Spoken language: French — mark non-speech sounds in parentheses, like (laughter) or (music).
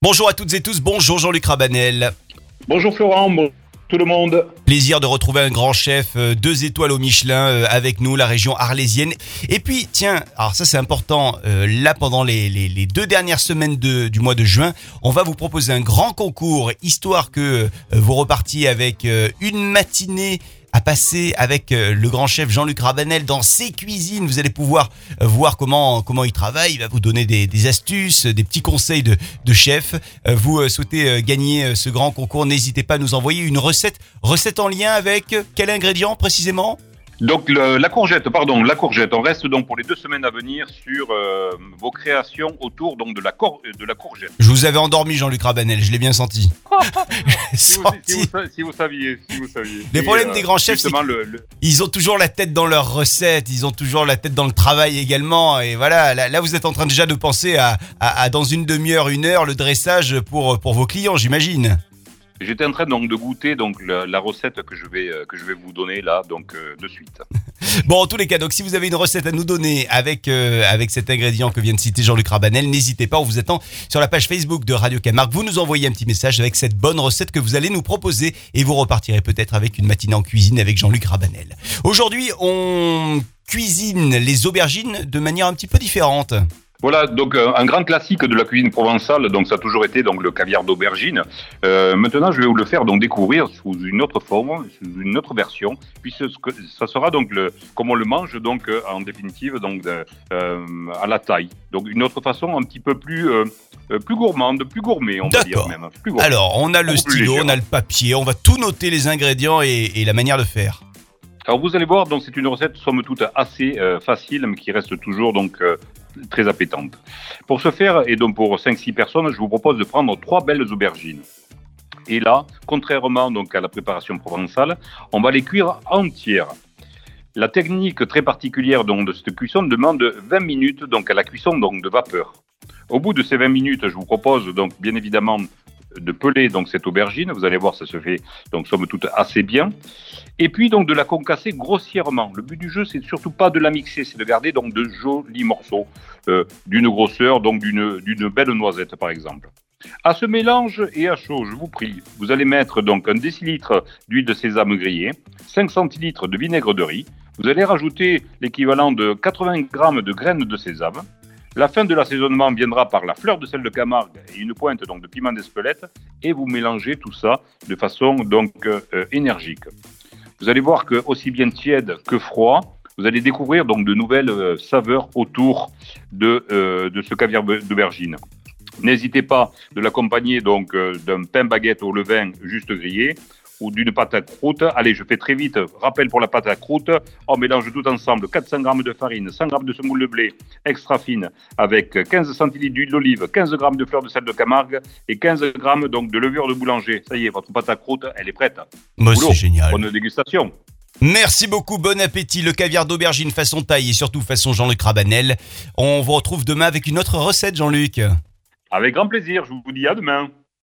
Bonjour à toutes et tous, bonjour Jean-Luc Rabanel. Bonjour Florent, bonjour tout le monde. Plaisir de retrouver un grand chef, euh, deux étoiles au Michelin euh, avec nous, la région arlésienne. Et puis, tiens, alors ça c'est important, euh, là pendant les, les- les deux dernières semaines de- du mois de juin, on va vous proposer un grand concours, histoire que vous repartiez avec une matinée à passer avec euh, le grand chef Jean-Luc Rabanel dans ses cuisines. Vous allez pouvoir euh, voir comment il travaille. Il va vous donner des, astuces, des petits conseils de, chef. Euh, Vous souhaitez gagner ce grand concours, n'hésitez pas à nous envoyer une recette. Recette en lien avec quel ingrédient précisément? Donc le- la courgette, pardon, la courgette. On reste donc pour les deux semaines à venir sur euh, vos créations autour donc de la, cor- de la courgette. Je vous avais endormi Jean-Luc Rabanel, je l'ai bien senti. (laughs) (laughs) Si vous, si senti. vous sa- si vous saviez, si vous saviez. Les Et, problèmes des grands chefs, justement, le, le- Ils ont toujours la tête dans leurs recettes, ils ont toujours la tête dans le travail également. Et voilà, là, là, vous êtes en train déjà de penser à, à- à dans une demi-heure, une heure, le dressage pour, pour vos clients, j'imagine. J'étais en train donc de goûter donc la, recette que je vais euh, que je vais vous donner là donc euh, de suite. (laughs) Bon, en tous les cas, donc si vous avez une recette à nous donner avec, euh, avec cet ingrédient que vient de citer Jean-Luc Rabanel, n'hésitez pas, on vous attend sur la page Facebook de Radio Camargue. Vous nous envoyez un petit message avec cette bonne recette que vous allez nous proposer et vous repartirez peut-être avec une matinée en cuisine avec Jean-Luc Rabanel. Aujourd'hui, on cuisine les aubergines de manière un petit peu différente. Voilà, donc euh, un grand classique de la cuisine provençale, donc ça a toujours été donc le caviar d'aubergine. Euh, maintenant, je vais vous le faire donc découvrir sous une autre forme, sous une autre version, puisque ça sera donc le, comme on le mange donc euh, en définitive donc à la taille. Donc une autre façon un petit peu plus plus gourmande, plus gourmet, on va dire même. Plus. Alors, on a le stylo, on a le papier, on va tout noter les ingrédients et, et la manière de faire. Alors vous allez voir, donc c'est une recette somme toute assez euh, facile, mais qui reste toujours donc euh, très appétante. Pour ce faire, et donc pour 5-6 personnes, je vous propose de prendre trois belles aubergines. Et là, contrairement donc à la préparation provençale, on va les cuire entières. La technique très particulière donc, de cette cuisson demande 20 minutes donc à la cuisson donc de vapeur. Au bout de ces 20 minutes, je vous propose donc bien évidemment de peler donc cette aubergine. Vous allez voir, ça se fait donc somme toute assez bien. Et puis donc de la concasser grossièrement. Le but du jeu, c'est surtout pas de la mixer, c'est de garder donc de jolis morceaux euh, d'une grosseur, donc d'une d'une belle noisette par exemple. À ce mélange et à chaud, je vous prie, vous allez mettre donc un décilitre d'huile de sésame grillée, 5 centilitres de vinaigre de riz. Vous allez rajouter l'équivalent de 80 grammes de graines de sésame. La fin de l'assaisonnement viendra par la fleur de sel de Camargue et une pointe donc de piment d'Espelette et vous mélangez tout ça de façon donc euh, énergique. Vous allez voir que aussi bien tiède que froid, vous allez découvrir donc de nouvelles euh, saveurs autour de, euh, de ce caviar be- d'aubergine. N'hésitez pas de l'accompagner donc d'un pain baguette au levain juste grillé ou d'une pâte à croûte. Allez, je fais très vite. Rappel pour la pâte à croûte. On mélange tout ensemble 400 g de farine, 100 g de semoule de blé extra fine avec 15 centilitres d'huile d'olive, 15 g de fleur de sel de Camargue et 15 g donc de levure de boulanger. Ça y est, votre pâte à croûte, elle est prête. Boulot. c'est génial. Bonne dégustation. Merci beaucoup, bon appétit. Le caviar d'aubergine façon taille et surtout façon Jean-Luc Rabanel. On vous retrouve demain avec une autre recette, Jean-Luc. Avec grand plaisir, je vous dis à demain.